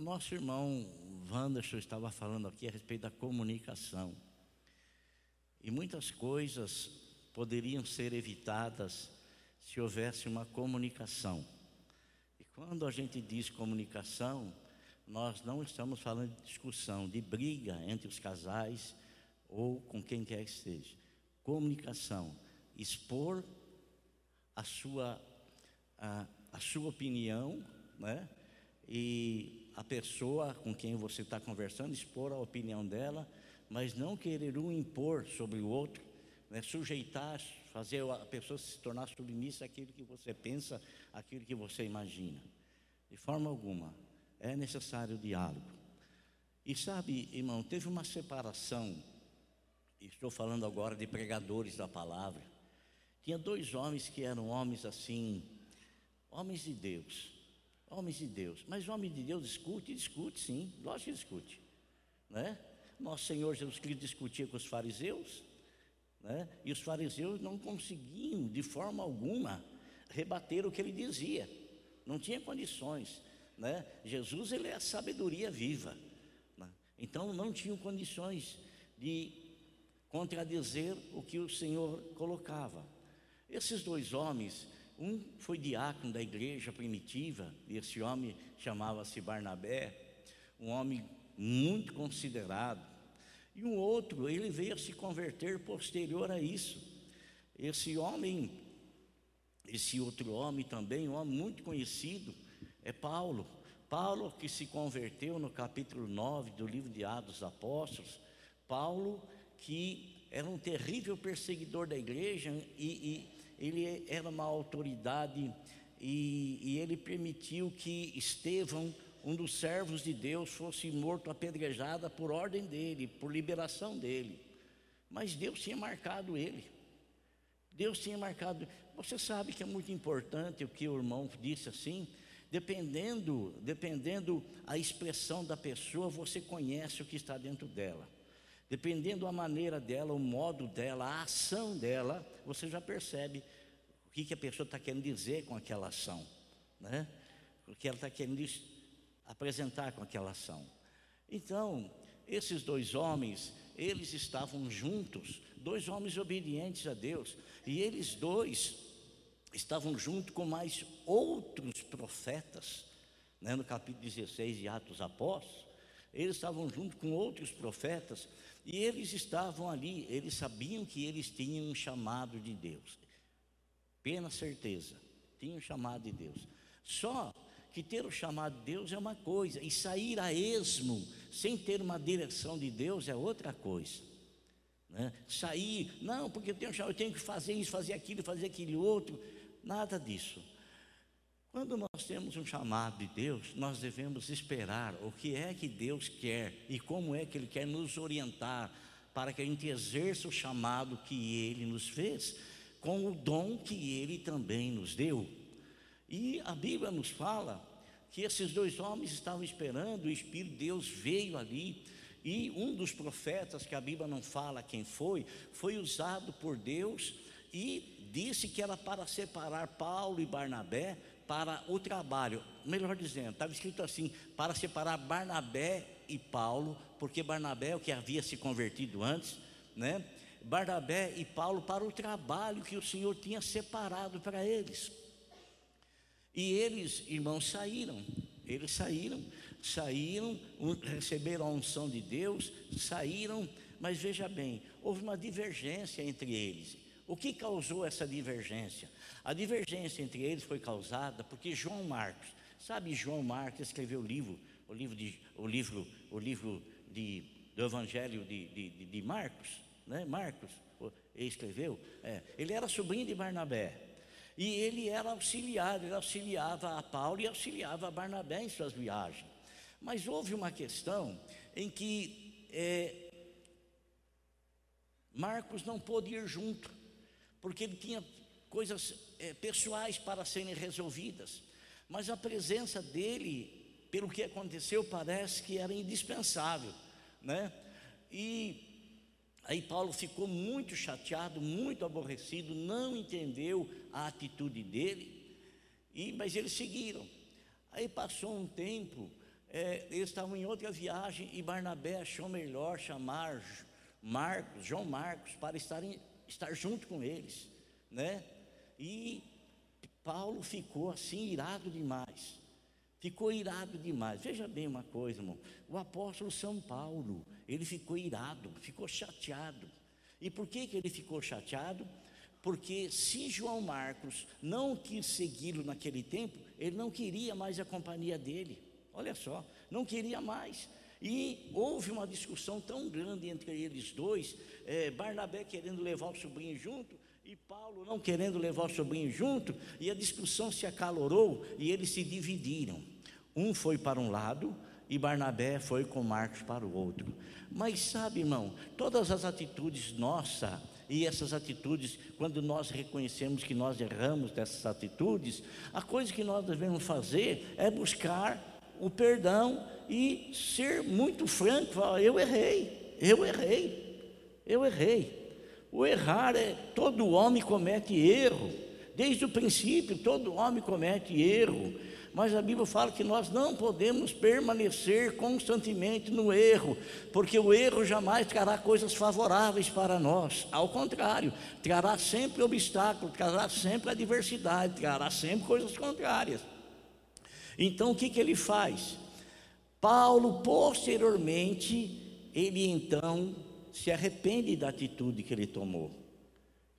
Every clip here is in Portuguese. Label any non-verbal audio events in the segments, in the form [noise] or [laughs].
nosso irmão Wanderson estava falando aqui a respeito da comunicação. E muitas coisas poderiam ser evitadas se houvesse uma comunicação. E quando a gente diz comunicação, nós não estamos falando de discussão, de briga entre os casais ou com quem quer que seja. Comunicação, expor a sua, a, a sua opinião, né? E a pessoa com quem você está conversando, expor a opinião dela, mas não querer um impor sobre o outro, né? sujeitar, fazer a pessoa se tornar submissa àquilo que você pensa, àquilo que você imagina. De forma alguma, é necessário diálogo. E sabe, irmão, teve uma separação, estou falando agora de pregadores da palavra. Tinha dois homens que eram homens assim, homens de Deus, homens de Deus. Mas o homem de Deus discute, discute sim, lógico que discute, né? Nosso Senhor Jesus Cristo discutia com os fariseus, né? E os fariseus não conseguiam de forma alguma rebater o que ele dizia, não tinha condições. Né? Jesus ele é a sabedoria viva. Né? Então não tinham condições de contradizer o que o Senhor colocava. Esses dois homens, um foi diácono da igreja primitiva, e esse homem chamava-se Barnabé, um homem muito considerado, e um outro, ele veio a se converter posterior a isso. Esse homem, esse outro homem também, um homem muito conhecido, é Paulo. Paulo que se converteu no capítulo 9 do livro de Atos dos Apóstolos. Paulo que era um terrível perseguidor da igreja e, e ele era uma autoridade e, e, ele permitiu que Estevão, um dos servos de Deus, fosse morto apedrejada por ordem dele, por liberação dele. Mas Deus tinha marcado ele. Deus tinha marcado. Você sabe que é muito importante o que o irmão disse assim, Dependendo, dependendo a expressão da pessoa, você conhece o que está dentro dela. Dependendo a maneira dela, o modo dela, a ação dela, você já percebe o que, que a pessoa está querendo dizer com aquela ação, né? O que ela está querendo apresentar com aquela ação. Então, esses dois homens, eles estavam juntos, dois homens obedientes a Deus, e eles dois estavam junto com mais outros profetas, né, no capítulo 16 de Atos Apóstolos, eles estavam junto com outros profetas, e eles estavam ali, eles sabiam que eles tinham um chamado de Deus, plena certeza, tinham um chamado de Deus. Só que ter o chamado de Deus é uma coisa, e sair a esmo, sem ter uma direção de Deus, é outra coisa. Né? Sair, não, porque eu tenho, eu tenho que fazer isso, fazer aquilo, fazer aquele outro. Nada disso. Quando nós temos um chamado de Deus, nós devemos esperar o que é que Deus quer e como é que Ele quer nos orientar para que a gente exerça o chamado que Ele nos fez, com o dom que Ele também nos deu. E a Bíblia nos fala que esses dois homens estavam esperando, o Espírito de Deus veio ali, e um dos profetas, que a Bíblia não fala quem foi, foi usado por Deus e disse que era para separar Paulo e Barnabé para o trabalho. Melhor dizendo, estava escrito assim: para separar Barnabé e Paulo, porque Barnabé é o que havia se convertido antes, né? Barnabé e Paulo para o trabalho que o Senhor tinha separado para eles. E eles, irmãos, saíram. Eles saíram, saíram, receberam a unção de Deus, saíram, mas veja bem, houve uma divergência entre eles. O que causou essa divergência? A divergência entre eles foi causada porque João Marcos, sabe, João Marcos escreveu o livro, o livro, de, o livro, o livro de, do Evangelho de, de, de Marcos, né? Marcos, ele escreveu, é, ele era sobrinho de Barnabé. E ele era auxiliar, ele auxiliava a Paulo e auxiliava a Barnabé em suas viagens. Mas houve uma questão em que é, Marcos não pôde ir junto porque ele tinha coisas é, pessoais para serem resolvidas. Mas a presença dele, pelo que aconteceu, parece que era indispensável, né? E aí Paulo ficou muito chateado, muito aborrecido, não entendeu a atitude dele, e, mas eles seguiram. Aí passou um tempo, é, eles estavam em outra viagem e Barnabé achou melhor chamar Marcos, João Marcos, para estar, em, estar junto com eles, né? E Paulo ficou assim irado demais. Ficou irado demais. Veja bem uma coisa, irmão. O apóstolo São Paulo, ele ficou irado, ficou chateado. E por que, que ele ficou chateado? Porque se João Marcos não quis segui-lo naquele tempo, ele não queria mais a companhia dele. Olha só, não queria mais. E houve uma discussão tão grande entre eles dois, é, Barnabé querendo levar o sobrinho junto, e Paulo não querendo levar o sobrinho junto, e a discussão se acalorou e eles se dividiram. Um foi para um lado e Barnabé foi com Marcos para o outro. Mas sabe, irmão, todas as atitudes nossas e essas atitudes, quando nós reconhecemos que nós erramos dessas atitudes, a coisa que nós devemos fazer é buscar o perdão e ser muito franco, falar, eu errei, eu errei, eu errei. O errar é todo homem comete erro. Desde o princípio, todo homem comete erro. Mas a Bíblia fala que nós não podemos permanecer constantemente no erro, porque o erro jamais trará coisas favoráveis para nós. Ao contrário, trará sempre obstáculos, trará sempre adversidade, trará sempre coisas contrárias. Então o que, que ele faz? Paulo, posteriormente, ele então se arrepende da atitude que ele tomou.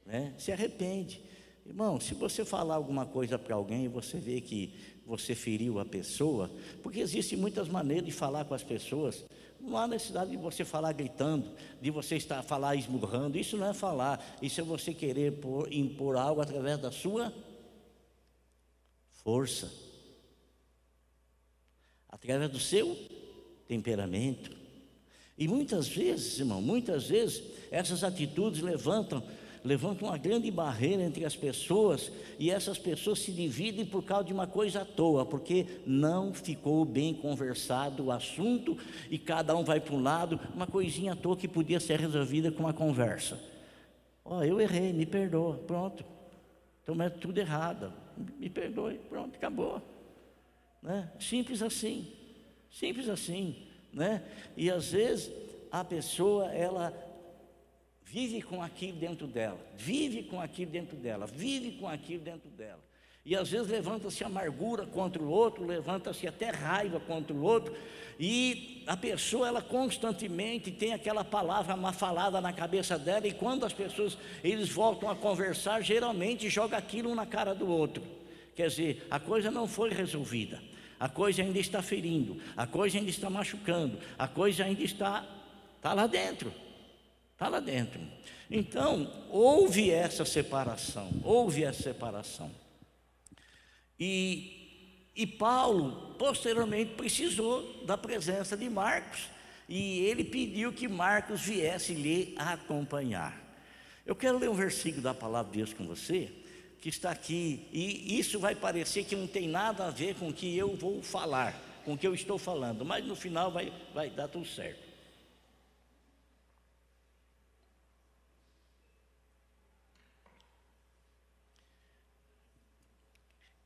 Né? Se arrepende. Irmão, se você falar alguma coisa para alguém e você vê que você feriu a pessoa, porque existem muitas maneiras de falar com as pessoas. Não há necessidade de você falar gritando, de você estar falar esmurrando. Isso não é falar, isso é você querer impor algo através da sua força, através do seu temperamento. E muitas vezes, irmão, muitas vezes essas atitudes levantam levantam uma grande barreira entre as pessoas e essas pessoas se dividem por causa de uma coisa à toa, porque não ficou bem conversado o assunto e cada um vai para um lado, uma coisinha à toa que podia ser resolvida com uma conversa. Ó, oh, eu errei, me perdoa, pronto. Tomei tudo errado, me perdoe, pronto, acabou. Né? Simples assim, simples assim né? E às vezes a pessoa ela vive com aquilo dentro dela, vive com aquilo dentro dela, vive com aquilo dentro dela. E às vezes levanta-se amargura contra o outro, levanta-se até raiva contra o outro, e a pessoa ela constantemente tem aquela palavra mal falada na cabeça dela, e quando as pessoas eles voltam a conversar, geralmente joga aquilo na cara do outro. Quer dizer, a coisa não foi resolvida. A coisa ainda está ferindo, a coisa ainda está machucando, a coisa ainda está, está lá dentro, está lá dentro. Então, houve essa separação, houve essa separação. E, e Paulo, posteriormente, precisou da presença de Marcos, e ele pediu que Marcos viesse lhe acompanhar. Eu quero ler um versículo da palavra de Deus com você, que está aqui, e isso vai parecer que não tem nada a ver com o que eu vou falar, com o que eu estou falando, mas no final vai, vai dar tudo certo.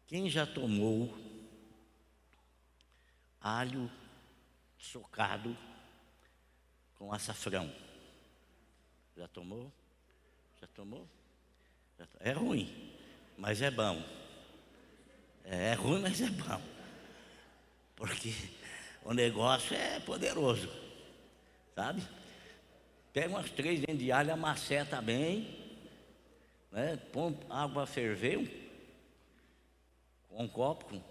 Quem já tomou alho socado com açafrão? Já tomou? Já tomou? É ruim mas é bom. É, é ruim, mas é bom. Porque o negócio é poderoso. Sabe? Pega umas três dentes de alho, amaceta bem, né? põe água a ferver, um, um copo,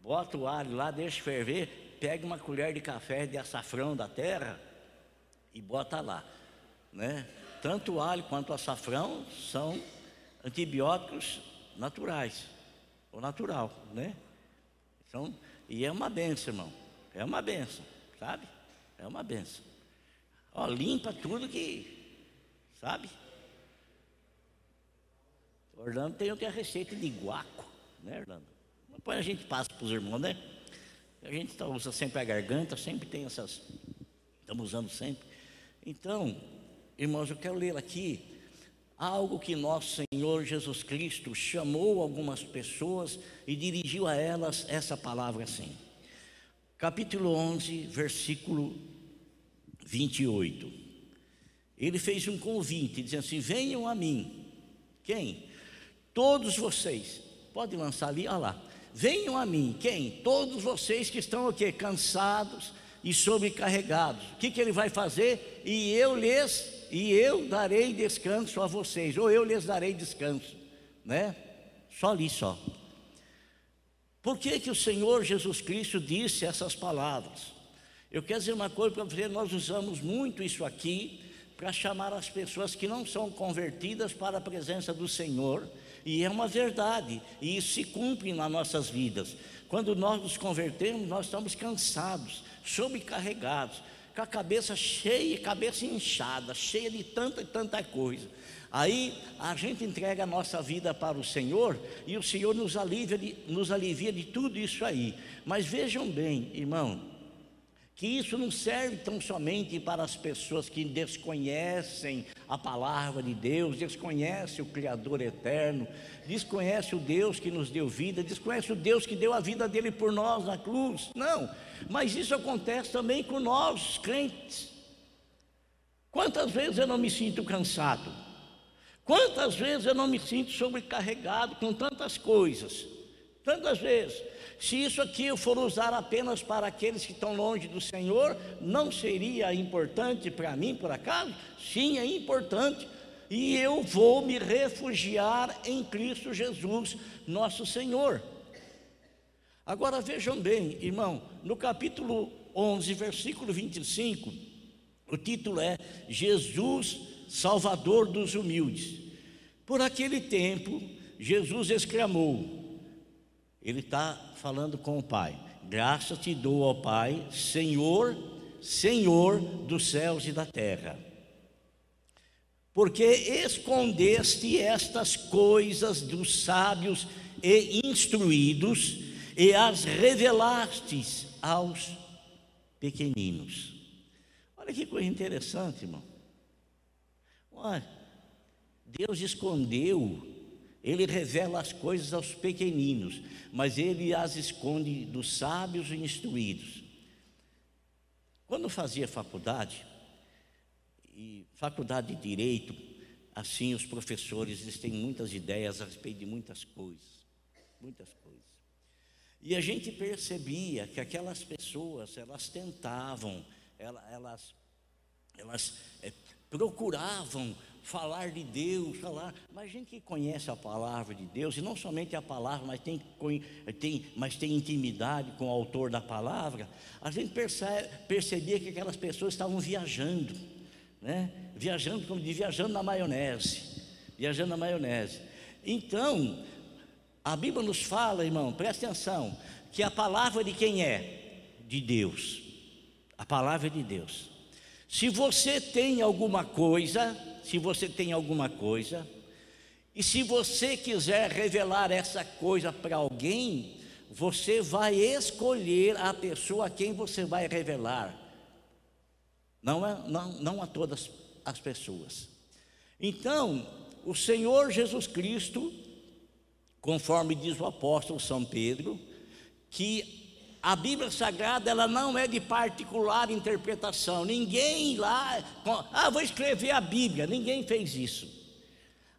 bota o alho lá, deixa ferver, pega uma colher de café de açafrão da terra e bota lá. Né? Tanto o alho quanto o açafrão são antibióticos naturais, ou natural, né? Então, e é uma benção, irmão. É uma benção, sabe? É uma benção. Ó, limpa tudo que, sabe? Orlando tem que a receita de guaco, né, Orlando? Depois a gente passa para os irmãos, né? A gente tá, usa sempre a garganta, sempre tem essas. Estamos usando sempre. Então, irmãos, eu quero ler aqui algo que nosso Senhor Jesus Cristo chamou algumas pessoas e dirigiu a elas essa palavra assim: capítulo 11, versículo 28. Ele fez um convite, dizendo assim: Venham a mim. Quem? Todos vocês. Pode lançar ali, olha lá. Venham a mim. Quem? Todos vocês que estão o quê? Cansados e sobrecarregados. O que, que ele vai fazer? E eu lhes e eu darei descanso a vocês, ou eu lhes darei descanso, né? Só ali só. Por que, que o Senhor Jesus Cristo disse essas palavras? Eu quero dizer uma coisa para você, nós usamos muito isso aqui para chamar as pessoas que não são convertidas para a presença do Senhor, e é uma verdade, e isso se cumpre nas nossas vidas. Quando nós nos convertemos, nós estamos cansados, sobrecarregados, com a cabeça cheia, cabeça inchada, cheia de tanta e tanta coisa. Aí a gente entrega a nossa vida para o Senhor e o Senhor nos alivia de, nos alivia de tudo isso aí. Mas vejam bem, irmão, que isso não serve tão somente para as pessoas que desconhecem a palavra de Deus, desconhecem o Criador eterno, desconhecem o Deus que nos deu vida, desconhecem o Deus que deu a vida dele por nós na cruz. Não, mas isso acontece também com nós, crentes. Quantas vezes eu não me sinto cansado? Quantas vezes eu não me sinto sobrecarregado com tantas coisas? Tantas vezes. Se isso aqui eu for usar apenas para aqueles que estão longe do Senhor, não seria importante para mim, por acaso? Sim, é importante. E eu vou me refugiar em Cristo Jesus, nosso Senhor. Agora vejam bem, irmão, no capítulo 11, versículo 25, o título é Jesus, Salvador dos humildes. Por aquele tempo, Jesus exclamou: ele está falando com o Pai. Graça te dou ao Pai, Senhor, Senhor dos céus e da terra. Porque escondeste estas coisas dos sábios e instruídos e as revelastes aos pequeninos. Olha que coisa interessante, irmão. Olha, Deus escondeu ele revela as coisas aos pequeninos, mas ele as esconde dos sábios e instruídos. Quando fazia faculdade, e faculdade de direito, assim os professores eles têm muitas ideias a respeito de muitas coisas, muitas coisas. E a gente percebia que aquelas pessoas, elas tentavam, elas, elas, é, procuravam falar de Deus, falar, mas gente que conhece a palavra de Deus, e não somente a palavra, mas tem, tem, mas tem intimidade com o autor da palavra, a gente percebe, percebia que aquelas pessoas estavam viajando, né? viajando como de viajando na maionese, viajando na maionese. Então, a Bíblia nos fala, irmão, presta atenção, que a palavra de quem é? De Deus. A palavra de Deus. Se você tem alguma coisa, se você tem alguma coisa, e se você quiser revelar essa coisa para alguém, você vai escolher a pessoa a quem você vai revelar, não, é, não, não a todas as pessoas. Então, o Senhor Jesus Cristo, conforme diz o apóstolo São Pedro, que a Bíblia Sagrada ela não é de particular interpretação. Ninguém lá, ah, vou escrever a Bíblia. Ninguém fez isso.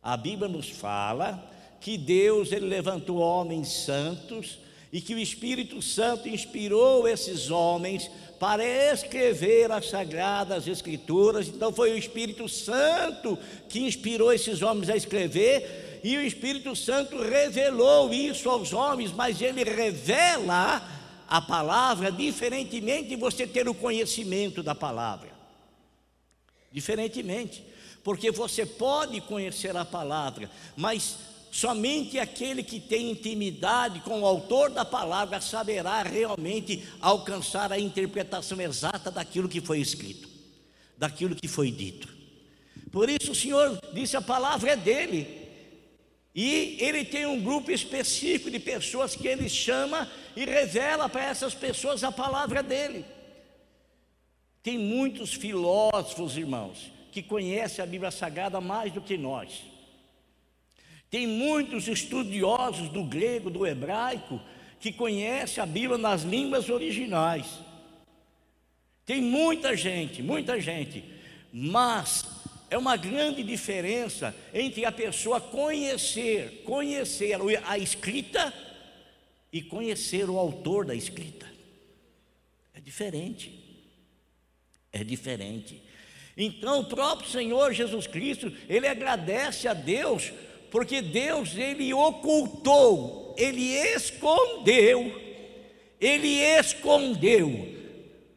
A Bíblia nos fala que Deus ele levantou homens santos e que o Espírito Santo inspirou esses homens para escrever as sagradas escrituras. Então foi o Espírito Santo que inspirou esses homens a escrever e o Espírito Santo revelou isso aos homens, mas ele revela a palavra, diferentemente de você ter o conhecimento da palavra. Diferentemente, porque você pode conhecer a palavra, mas somente aquele que tem intimidade com o autor da palavra saberá realmente alcançar a interpretação exata daquilo que foi escrito, daquilo que foi dito. Por isso o Senhor disse: a palavra é dele, e ele tem um grupo específico de pessoas que ele chama e revela para essas pessoas a palavra dele. Tem muitos filósofos, irmãos, que conhecem a Bíblia Sagrada mais do que nós. Tem muitos estudiosos do grego, do hebraico, que conhece a Bíblia nas línguas originais. Tem muita gente, muita gente, mas é uma grande diferença entre a pessoa conhecer, conhecer a escrita e conhecer o autor da escrita. É diferente. É diferente. Então, o próprio Senhor Jesus Cristo, ele agradece a Deus, porque Deus ele ocultou, ele escondeu, ele escondeu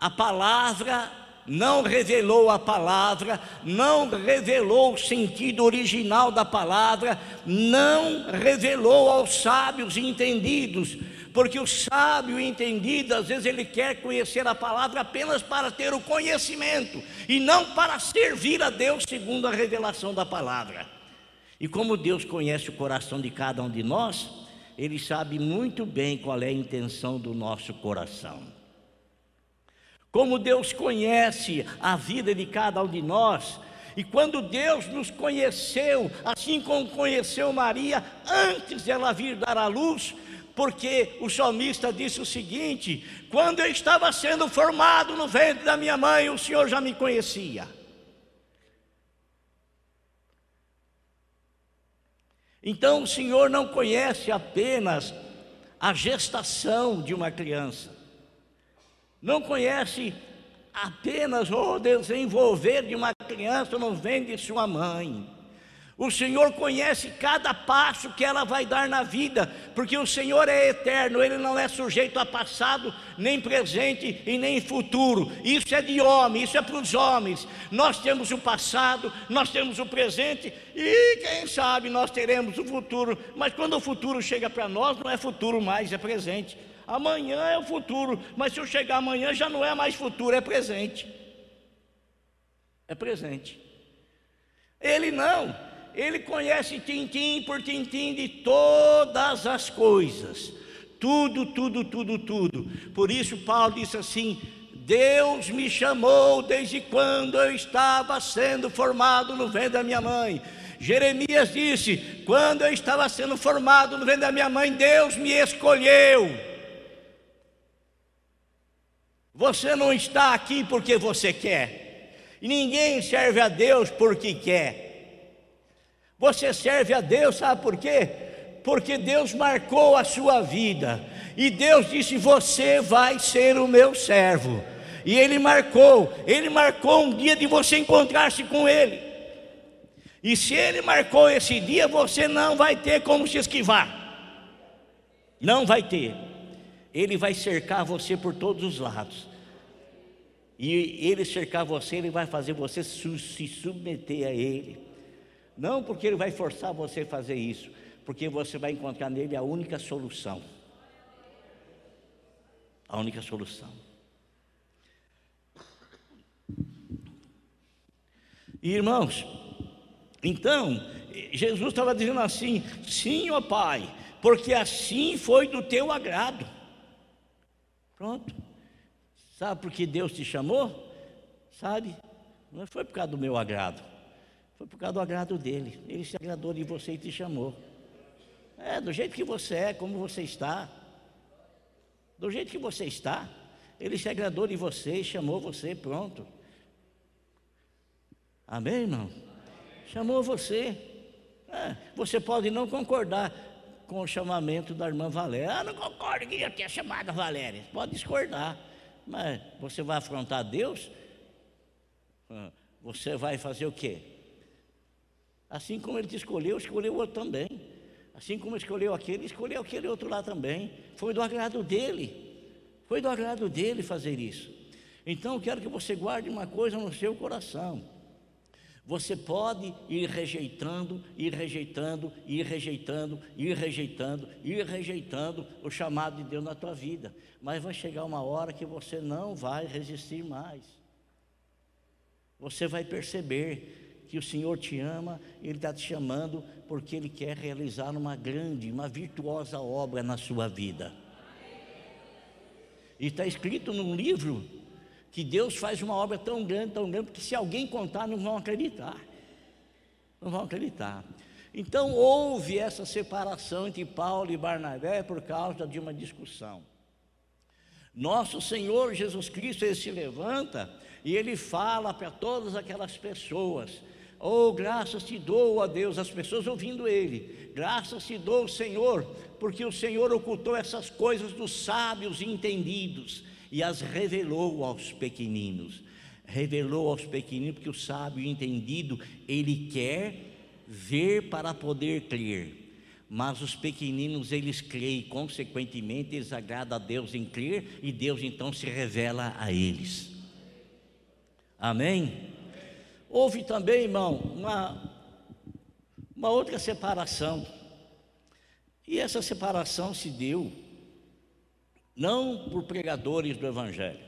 a palavra, não revelou a palavra, não revelou o sentido original da palavra, não revelou aos sábios entendidos, porque o sábio entendido, às vezes ele quer conhecer a palavra apenas para ter o conhecimento e não para servir a Deus segundo a revelação da palavra. E como Deus conhece o coração de cada um de nós, ele sabe muito bem qual é a intenção do nosso coração. Como Deus conhece a vida de cada um de nós, e quando Deus nos conheceu, assim como conheceu Maria antes dela vir dar à luz, porque o salmista disse o seguinte: quando eu estava sendo formado no ventre da minha mãe, o Senhor já me conhecia. Então o Senhor não conhece apenas a gestação de uma criança, não conhece apenas o desenvolver de uma criança no ventre de sua mãe. O Senhor conhece cada passo que ela vai dar na vida, porque o Senhor é eterno, Ele não é sujeito a passado, nem presente e nem futuro. Isso é de homem, isso é para os homens. Nós temos o passado, nós temos o presente e quem sabe nós teremos o futuro, mas quando o futuro chega para nós, não é futuro mais, é presente. Amanhã é o futuro, mas se eu chegar amanhã já não é mais futuro, é presente. É presente. Ele não ele conhece tintim por tintim de todas as coisas. Tudo, tudo, tudo, tudo. Por isso Paulo disse assim: Deus me chamou desde quando eu estava sendo formado no ventre da minha mãe. Jeremias disse: Quando eu estava sendo formado no ventre da minha mãe, Deus me escolheu. Você não está aqui porque você quer, e ninguém serve a Deus porque quer. Você serve a Deus, sabe por quê? Porque Deus marcou a sua vida. E Deus disse: Você vai ser o meu servo. E Ele marcou, Ele marcou um dia de você encontrar-se com Ele. E se Ele marcou esse dia, você não vai ter como se esquivar. Não vai ter. Ele vai cercar você por todos os lados. E Ele cercar você, Ele vai fazer você se submeter a Ele. Não porque ele vai forçar você a fazer isso, porque você vai encontrar nele a única solução. A única solução. irmãos, então, Jesus estava dizendo assim: sim, ó Pai, porque assim foi do teu agrado. Pronto. Sabe por que Deus te chamou? Sabe? Não foi por causa do meu agrado. Foi por causa do agrado dele. Ele se agradou de você e te chamou. É, do jeito que você é, como você está. Do jeito que você está. Ele se agradou de você e chamou você, pronto. Amém, irmão? Chamou você. É, você pode não concordar com o chamamento da irmã Valéria. Ah, não concordo que eu tenha chamado Valéria. Pode discordar. Mas você vai afrontar Deus? Ah, você vai fazer o quê? Assim como ele te escolheu, escolheu outro também. Assim como escolheu aquele, escolheu aquele outro lá também. Foi do agrado dele. Foi do agrado dele fazer isso. Então, quero que você guarde uma coisa no seu coração. Você pode ir rejeitando, ir rejeitando, ir rejeitando, ir rejeitando, ir rejeitando o chamado de Deus na tua vida, mas vai chegar uma hora que você não vai resistir mais. Você vai perceber que o Senhor te ama, Ele está te chamando porque Ele quer realizar uma grande, uma virtuosa obra na sua vida. E está escrito num livro que Deus faz uma obra tão grande, tão grande, que se alguém contar, não vão acreditar. Não vão acreditar. Então houve essa separação entre Paulo e Barnabé por causa de uma discussão. Nosso Senhor Jesus Cristo ele se levanta e ele fala para todas aquelas pessoas: Oh, graças te dou a Deus, as pessoas ouvindo ele, graças te dou, Senhor, porque o Senhor ocultou essas coisas dos sábios e entendidos e as revelou aos pequeninos. Revelou aos pequeninos, porque o sábio entendido, ele quer ver para poder crer. Mas os pequeninos, eles creem, consequentemente, eles agradam a Deus em crer, e Deus então se revela a eles. Amém? Houve também, irmão, uma, uma outra separação. E essa separação se deu não por pregadores do Evangelho.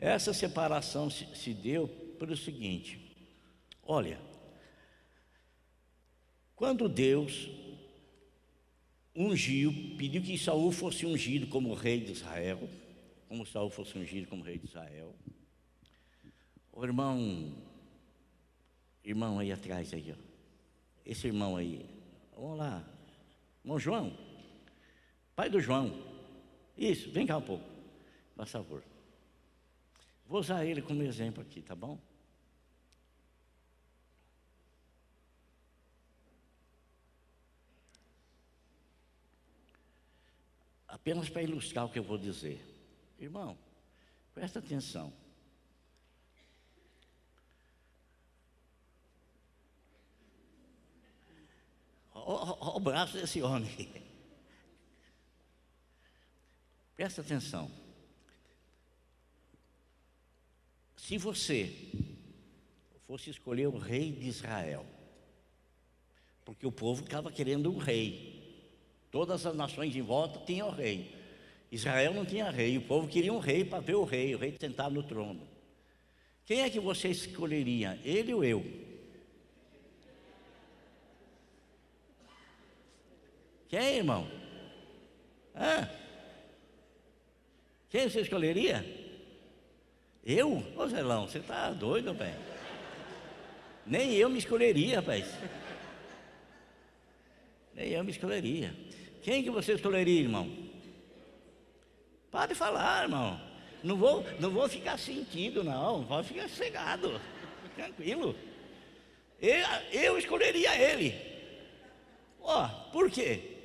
Essa separação se, deu pelo seguinte: olha, quando Deus ungiu, pediu que Saul fosse ungido como rei de Israel, como Saul fosse ungido como rei de Israel. O irmão, irmão aí atrás aí, ó. Esse irmão aí, vamos lá, irmão João, pai do João, isso, vem cá um pouco, por favor. Vou usar ele como exemplo aqui, tá bom? Apenas para ilustrar o que eu vou dizer. Irmão, presta atenção. Olha o braço desse homem. [laughs] Presta atenção. Se você fosse escolher o rei de Israel, porque o povo estava querendo um rei, todas as nações em volta tinham rei. Israel não tinha rei, o povo queria um rei para ver o rei, o rei sentado no trono. Quem é que você escolheria, ele ou eu? Quem, irmão? Hã? Quem você escolheria? Eu? Ô Zelão, você está doido, velho? Nem eu me escolheria, rapaz. Nem eu me escolheria. Quem que você escolheria, irmão? Pode falar, irmão. Não vou, não vou ficar sentido, não. Pode ficar cegado. Tranquilo. Eu, eu escolheria ele. Ó, por quê?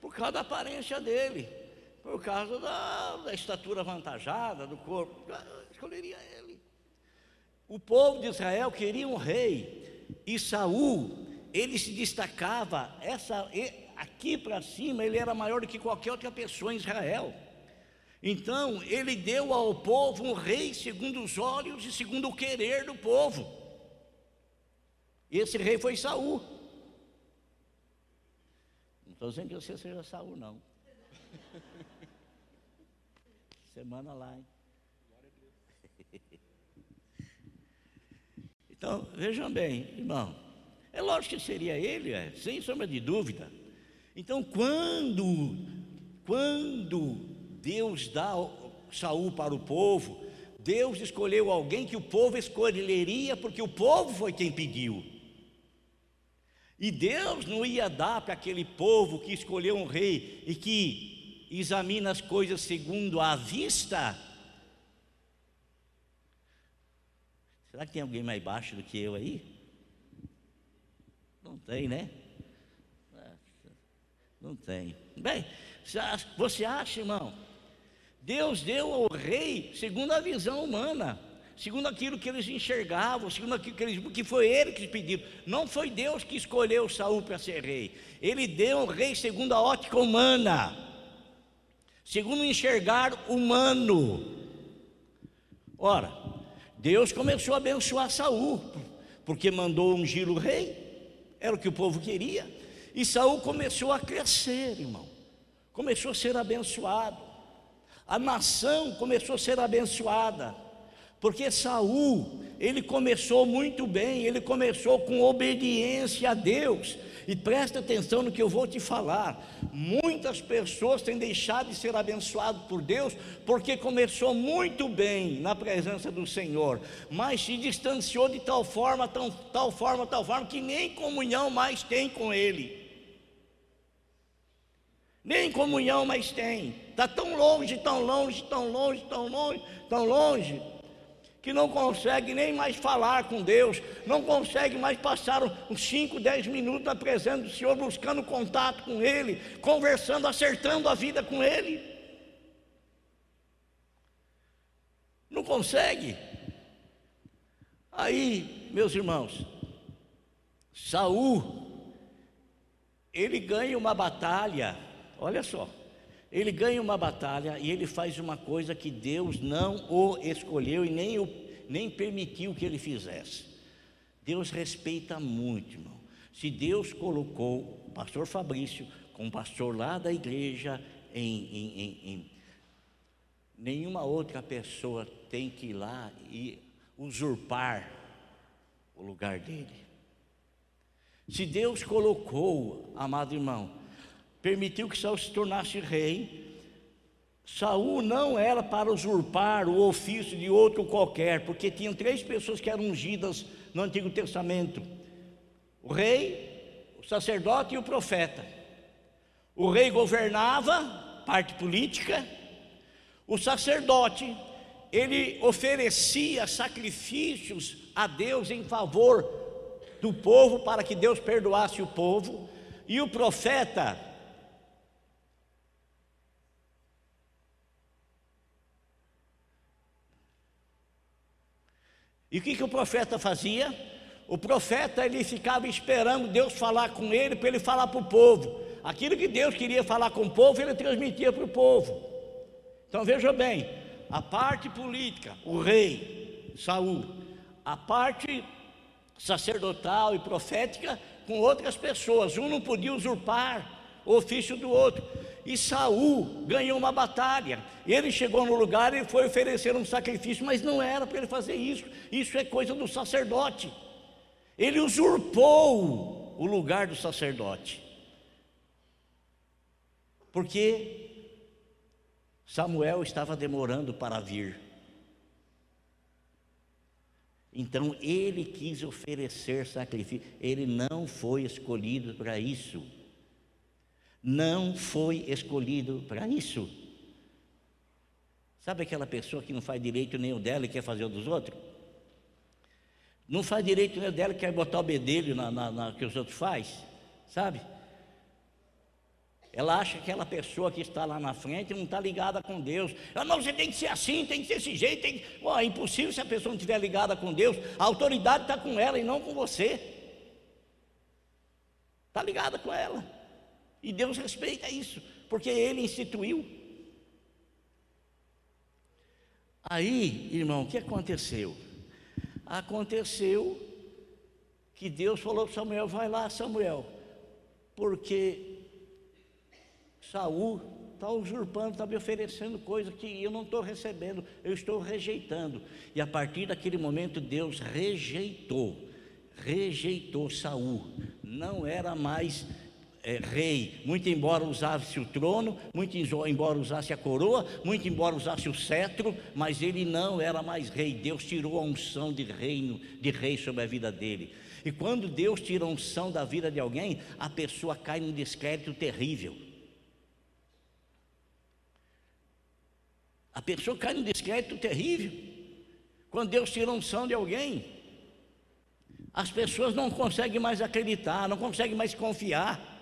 Por causa da aparência dele por causa da, da estatura avantajada do corpo. Escolheria ele. O povo de Israel queria um rei, e Saul, ele se destacava, essa, aqui para cima, ele era maior do que qualquer outra pessoa em Israel. Então, ele deu ao povo um rei segundo os olhos e segundo o querer do povo. E esse rei foi Saul. Não estou dizendo que você seja Saul, não. Semana lá, hein? Então, vejam bem, irmão. É lógico que seria ele, é, sem sombra de dúvida. Então, quando, quando Deus dá Saul para o povo, Deus escolheu alguém que o povo escolheria, porque o povo foi quem pediu. E Deus não ia dar para aquele povo que escolheu um rei e que examina as coisas segundo a vista. Será que tem alguém mais baixo do que eu aí? Não tem, né? Não tem. Bem, você acha, irmão? Deus deu ao rei segundo a visão humana, segundo aquilo que eles enxergavam, segundo aquilo que eles, que foi ele que pediu. Não foi Deus que escolheu Saul para ser rei. Ele deu ao rei segundo a ótica humana segundo o enxergar humano. Ora, Deus começou a abençoar Saul, porque mandou ungir o rei, era o que o povo queria, e Saul começou a crescer, irmão, começou a ser abençoado, a nação começou a ser abençoada, Porque Saul, ele começou muito bem, ele começou com obediência a Deus. E presta atenção no que eu vou te falar. Muitas pessoas têm deixado de ser abençoadas por Deus porque começou muito bem na presença do Senhor, mas se distanciou de tal forma, tão, tal forma, tal forma que nem comunhão mais tem com Ele. Nem comunhão mais tem. Está tão longe, tão longe, tão longe, tão longe, tão longe que não consegue nem mais falar com Deus, não consegue mais passar uns 5, 10 minutos na presença do Senhor, buscando contato com Ele, conversando, acertando a vida com Ele. Não consegue. Aí, meus irmãos, Saul, ele ganha uma batalha, olha só, ele ganha uma batalha e ele faz uma coisa que Deus não o escolheu e nem, o, nem permitiu que ele fizesse. Deus respeita muito, irmão. Se Deus colocou o pastor Fabrício como pastor lá da igreja, em, em, em, em nenhuma outra pessoa tem que ir lá e usurpar o lugar dele. Se Deus colocou, amado irmão, permitiu que Saul se tornasse rei. Saul não era para usurpar o ofício de outro qualquer, porque tinham três pessoas que eram ungidas no Antigo Testamento: o rei, o sacerdote e o profeta. O rei governava, parte política, o sacerdote, ele oferecia sacrifícios a Deus em favor do povo, para que Deus perdoasse o povo, e o profeta, E o que, que o profeta fazia? O profeta ele ficava esperando Deus falar com ele para ele falar para o povo. Aquilo que Deus queria falar com o povo, ele transmitia para o povo. Então veja bem, a parte política, o rei Saul, a parte sacerdotal e profética com outras pessoas. Um não podia usurpar o ofício do outro. E Saul ganhou uma batalha. Ele chegou no lugar e foi oferecer um sacrifício, mas não era para ele fazer isso. Isso é coisa do sacerdote. Ele usurpou o lugar do sacerdote. Porque Samuel estava demorando para vir. Então ele quis oferecer sacrifício. Ele não foi escolhido para isso não foi escolhido para isso. Sabe aquela pessoa que não faz direito nem o dela e quer fazer o dos outros? Não faz direito nem o dela e quer botar o bedelho na, na, na que os outros faz, sabe? Ela acha que aquela pessoa que está lá na frente não está ligada com Deus. Ela, não, você tem que ser assim, tem que ser desse jeito. Tem é impossível se a pessoa não estiver ligada com Deus. A autoridade está com ela e não com você. Está ligada com ela. E Deus respeita isso, porque Ele instituiu. Aí, irmão, o que aconteceu? Aconteceu que Deus falou para Samuel: vai lá, Samuel, porque Saul está usurpando, está me oferecendo coisa que eu não estou recebendo, eu estou rejeitando. E a partir daquele momento Deus rejeitou, rejeitou Saul. Não era mais é, rei, muito embora usasse o trono, muito embora usasse a coroa, muito embora usasse o cetro, mas ele não era mais rei. Deus tirou a unção de reino, de rei sobre a vida dele. E quando Deus tira a unção da vida de alguém, a pessoa cai num descrédito terrível. A pessoa cai num descrédito terrível. Quando Deus tira a unção de alguém, as pessoas não conseguem mais acreditar, não conseguem mais confiar.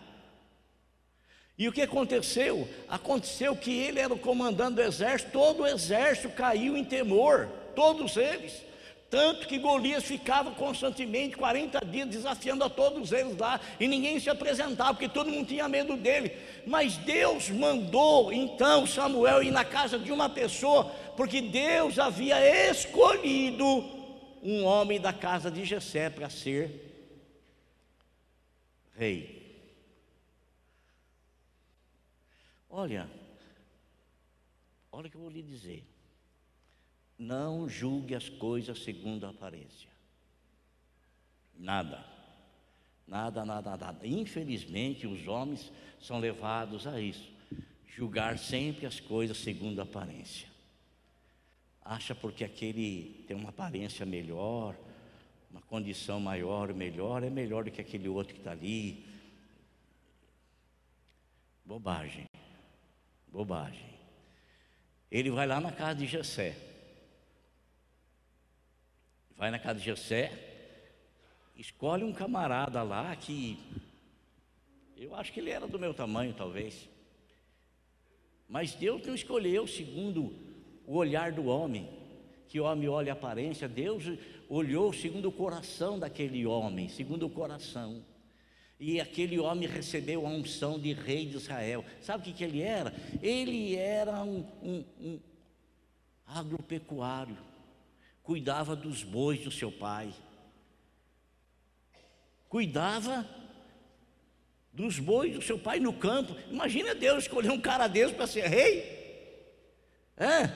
E o que aconteceu? Aconteceu que ele era o comandante do exército, todo o exército caiu em temor, todos eles. Tanto que Golias ficava constantemente 40 dias desafiando a todos eles lá, e ninguém se apresentava, porque todo mundo tinha medo dele. Mas Deus mandou então Samuel ir na casa de uma pessoa, porque Deus havia escolhido um homem da casa de Jessé para ser rei. Olha, olha o que eu vou lhe dizer. Não julgue as coisas segundo a aparência. Nada. Nada, nada, nada. Infelizmente, os homens são levados a isso. Julgar sempre as coisas segundo a aparência. Acha porque aquele tem uma aparência melhor, uma condição maior, melhor, é melhor do que aquele outro que está ali. Bobagem. Bobagem. Ele vai lá na casa de Jessé. Vai na casa de Jessé, escolhe um camarada lá que eu acho que ele era do meu tamanho, talvez. Mas Deus não escolheu segundo o olhar do homem, que o homem olha a aparência, Deus olhou segundo o coração daquele homem, segundo o coração. E aquele homem recebeu a unção de rei de Israel. Sabe o que, que ele era? Ele era um, um, um agropecuário, cuidava dos bois do seu pai, cuidava dos bois do seu pai no campo. Imagina Deus escolher um cara desse para ser rei. É?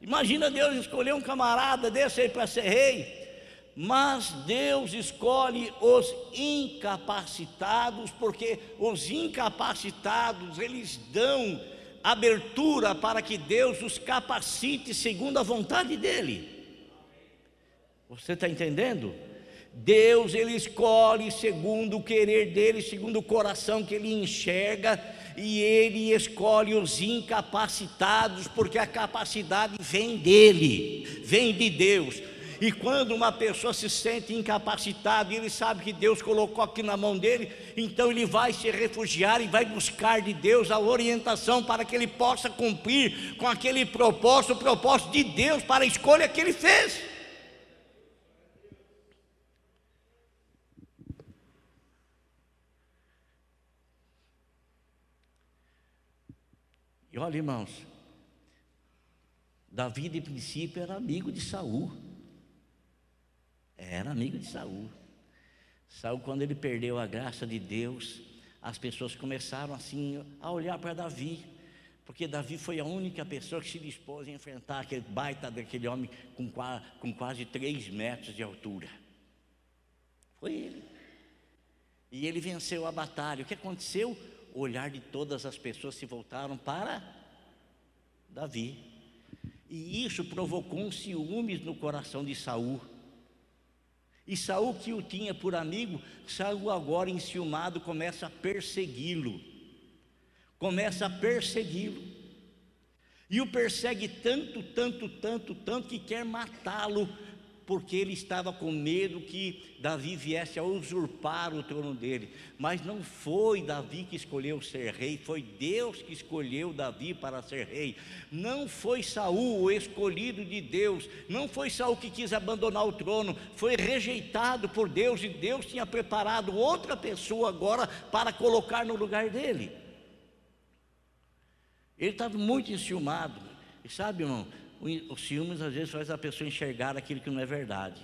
Imagina Deus escolher um camarada desse aí para ser rei. Mas Deus escolhe os incapacitados, porque os incapacitados, eles dão abertura para que Deus os capacite segundo a vontade dEle. Você está entendendo? Deus ele escolhe segundo o querer dele, segundo o coração que ele enxerga, e ele escolhe os incapacitados, porque a capacidade vem dele, vem de Deus. E quando uma pessoa se sente incapacitada ele sabe que Deus colocou aqui na mão dele, então ele vai se refugiar e vai buscar de Deus a orientação para que ele possa cumprir com aquele propósito, o propósito de Deus para a escolha que ele fez. E olha, irmãos, Davi de princípio era amigo de Saul. Era amigo de Saul. Saul, quando ele perdeu a graça de Deus, as pessoas começaram assim a olhar para Davi, porque Davi foi a única pessoa que se dispôs a enfrentar aquele baita daquele homem com, com quase três metros de altura. Foi ele. E ele venceu a batalha. O que aconteceu? o olhar de todas as pessoas se voltaram para Davi. E isso provocou um ciúmes no coração de Saul. E Saul, que o tinha por amigo, Saul agora enciumado começa a persegui-lo. Começa a persegui-lo. E o persegue tanto, tanto, tanto, tanto que quer matá-lo porque ele estava com medo que Davi viesse a usurpar o trono dele. Mas não foi Davi que escolheu ser rei, foi Deus que escolheu Davi para ser rei. Não foi Saul o escolhido de Deus, não foi Saul que quis abandonar o trono, foi rejeitado por Deus e Deus tinha preparado outra pessoa agora para colocar no lugar dele. Ele estava muito enciumado. E sabe, irmão, os ciúmes às vezes faz a pessoa enxergar aquilo que não é verdade.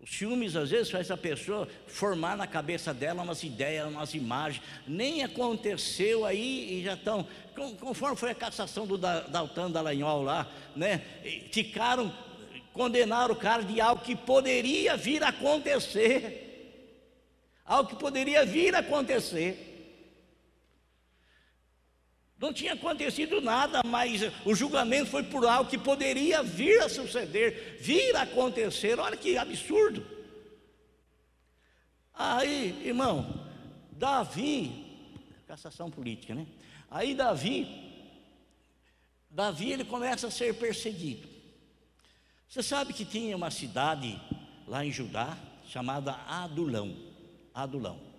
Os ciúmes às vezes faz a pessoa formar na cabeça dela umas ideias, umas imagens. Nem aconteceu aí e já estão. Conforme foi a cassação do Daltan Dallagnol lá, né? Ficaram, condenaram o cara de algo que poderia vir a acontecer. Algo que poderia vir a acontecer. Não tinha acontecido nada, mas o julgamento foi por algo que poderia vir a suceder, vir a acontecer. Olha que absurdo. Aí, irmão, Davi, cassação política, né? Aí Davi, Davi ele começa a ser perseguido. Você sabe que tinha uma cidade lá em Judá chamada Adulão. Adulão.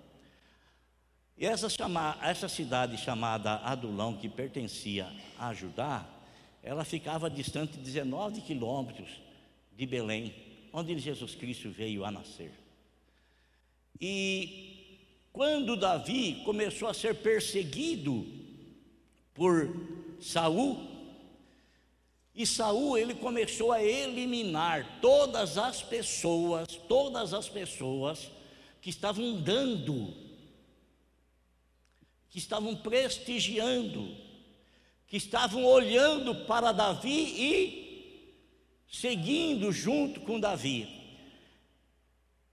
E essa, chama, essa cidade chamada Adulão, que pertencia a Judá, ela ficava distante 19 quilômetros de Belém, onde Jesus Cristo veio a nascer. E quando Davi começou a ser perseguido por Saul, e Saul ele começou a eliminar todas as pessoas, todas as pessoas que estavam dando que estavam prestigiando, que estavam olhando para Davi e seguindo junto com Davi.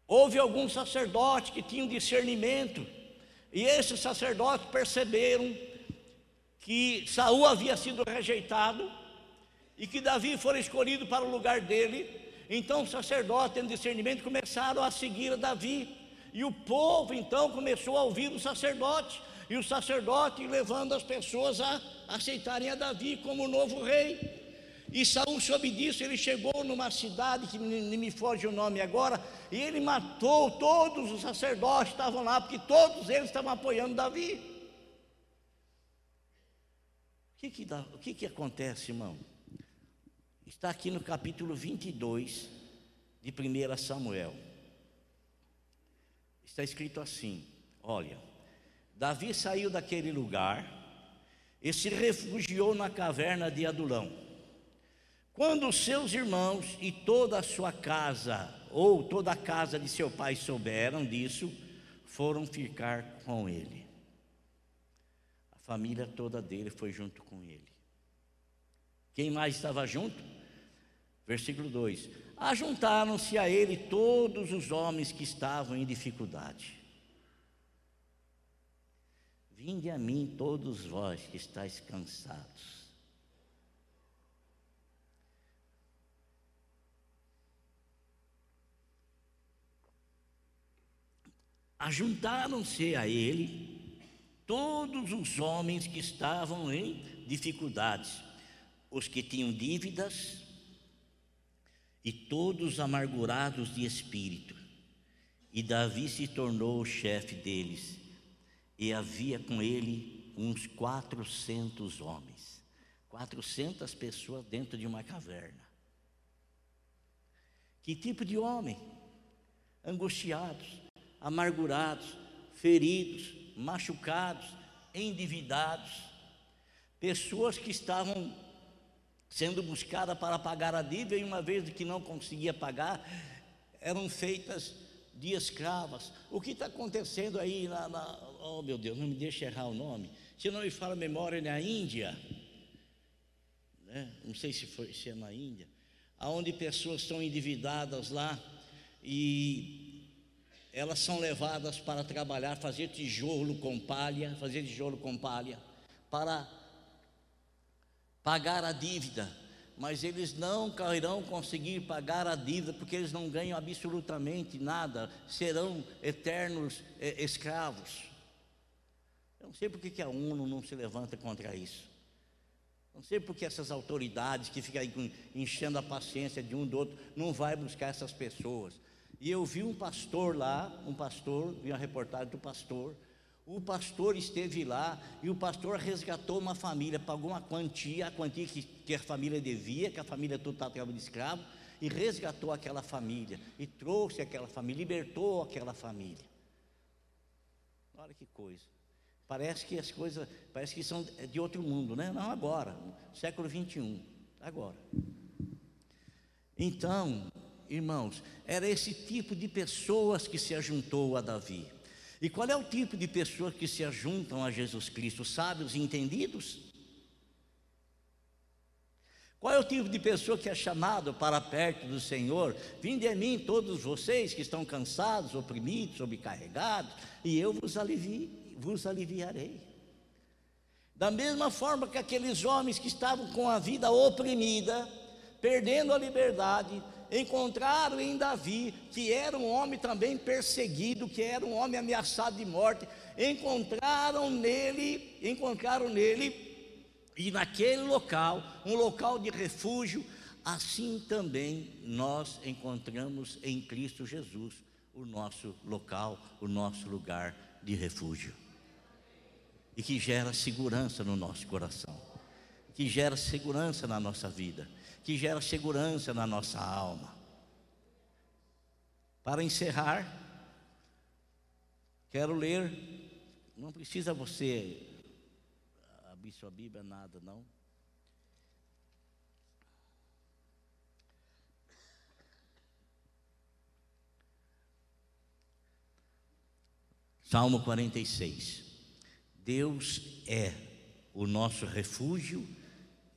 Houve alguns sacerdotes que tinham discernimento, e esses sacerdotes perceberam que Saul havia sido rejeitado e que Davi fora escolhido para o lugar dele. Então os sacerdotes, tendo discernimento, começaram a seguir Davi. E o povo então começou a ouvir o sacerdote, e o sacerdote levando as pessoas a aceitarem a Davi como novo rei. E Saul soube disso, ele chegou numa cidade que nem me foge o nome agora, e ele matou todos os sacerdotes que estavam lá, porque todos eles estavam apoiando Davi. O que que, o que, que acontece, irmão? Está aqui no capítulo 22 de 1 Samuel. Está escrito assim: olha, Davi saiu daquele lugar e se refugiou na caverna de Adulão. Quando seus irmãos e toda a sua casa, ou toda a casa de seu pai souberam disso, foram ficar com ele. A família toda dele foi junto com ele. Quem mais estava junto? Versículo 2: Ajuntaram-se a ele todos os homens que estavam em dificuldade. Vinde a mim, todos vós que estáis cansados. Ajuntaram-se a ele todos os homens que estavam em dificuldades, os que tinham dívidas, e todos amargurados de espírito. E Davi se tornou o chefe deles, e havia com ele uns quatrocentos homens, quatrocentas pessoas dentro de uma caverna. Que tipo de homem? Angustiados, amargurados, feridos, machucados, endividados, pessoas que estavam sendo buscada para pagar a dívida, e uma vez que não conseguia pagar, eram feitas de escravas. O que está acontecendo aí na, na, Oh meu Deus, não me deixe errar o nome. Se não me fala a memória, na Índia, né? não sei se, foi, se é na Índia, aonde pessoas estão endividadas lá e elas são levadas para trabalhar, fazer tijolo com palha, fazer tijolo com palha, para pagar a dívida, mas eles não irão conseguir pagar a dívida porque eles não ganham absolutamente nada, serão eternos eh, escravos. Eu não sei por que a ONU não se levanta contra isso. Não sei porque essas autoridades que ficam enchendo a paciência de um do outro não vai buscar essas pessoas. E eu vi um pastor lá, um pastor, vi uma reportagem do pastor, o pastor esteve lá e o pastor resgatou uma família, pagou uma quantia, a quantia que, que a família devia, que a família toda estava de escravo, e resgatou aquela família, e trouxe aquela família, libertou aquela família. Olha que coisa. Parece que as coisas, parece que são de outro mundo, né? Não agora, século 21, agora. Então, irmãos, era esse tipo de pessoas que se ajuntou a Davi. E qual é o tipo de pessoas que se ajuntam a Jesus Cristo? Sábios e entendidos? Qual é o tipo de pessoa que é chamado para perto do Senhor? Vinde a mim todos vocês que estão cansados, oprimidos, sobrecarregados, e eu vos, alivi, vos aliviarei. Da mesma forma que aqueles homens que estavam com a vida oprimida, perdendo a liberdade, encontraram em Davi, que era um homem também perseguido, que era um homem ameaçado de morte, encontraram nele, encontraram nele e naquele local, um local de refúgio, assim também nós encontramos em Cristo Jesus o nosso local, o nosso lugar de refúgio. E que gera segurança no nosso coração, que gera segurança na nossa vida que gera segurança na nossa alma. Para encerrar, quero ler, não precisa você abrir sua Bíblia, nada, não. Salmo 46. Deus é o nosso refúgio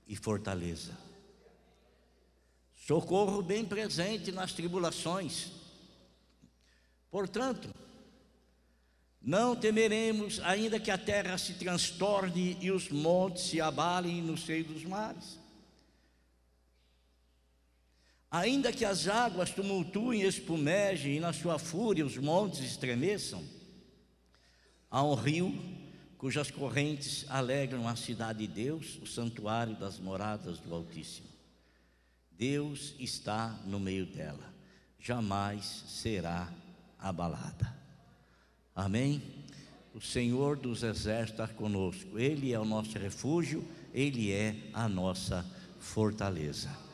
e fortaleza socorro bem presente nas tribulações. Portanto, não temeremos, ainda que a terra se transtorne e os montes se abalem no seio dos mares. Ainda que as águas tumultuem e espumejem e na sua fúria os montes estremeçam, há um rio cujas correntes alegram a cidade de Deus, o santuário das moradas do Altíssimo. Deus está no meio dela, jamais será abalada. Amém? O Senhor dos exércitos está conosco, Ele é o nosso refúgio, Ele é a nossa fortaleza.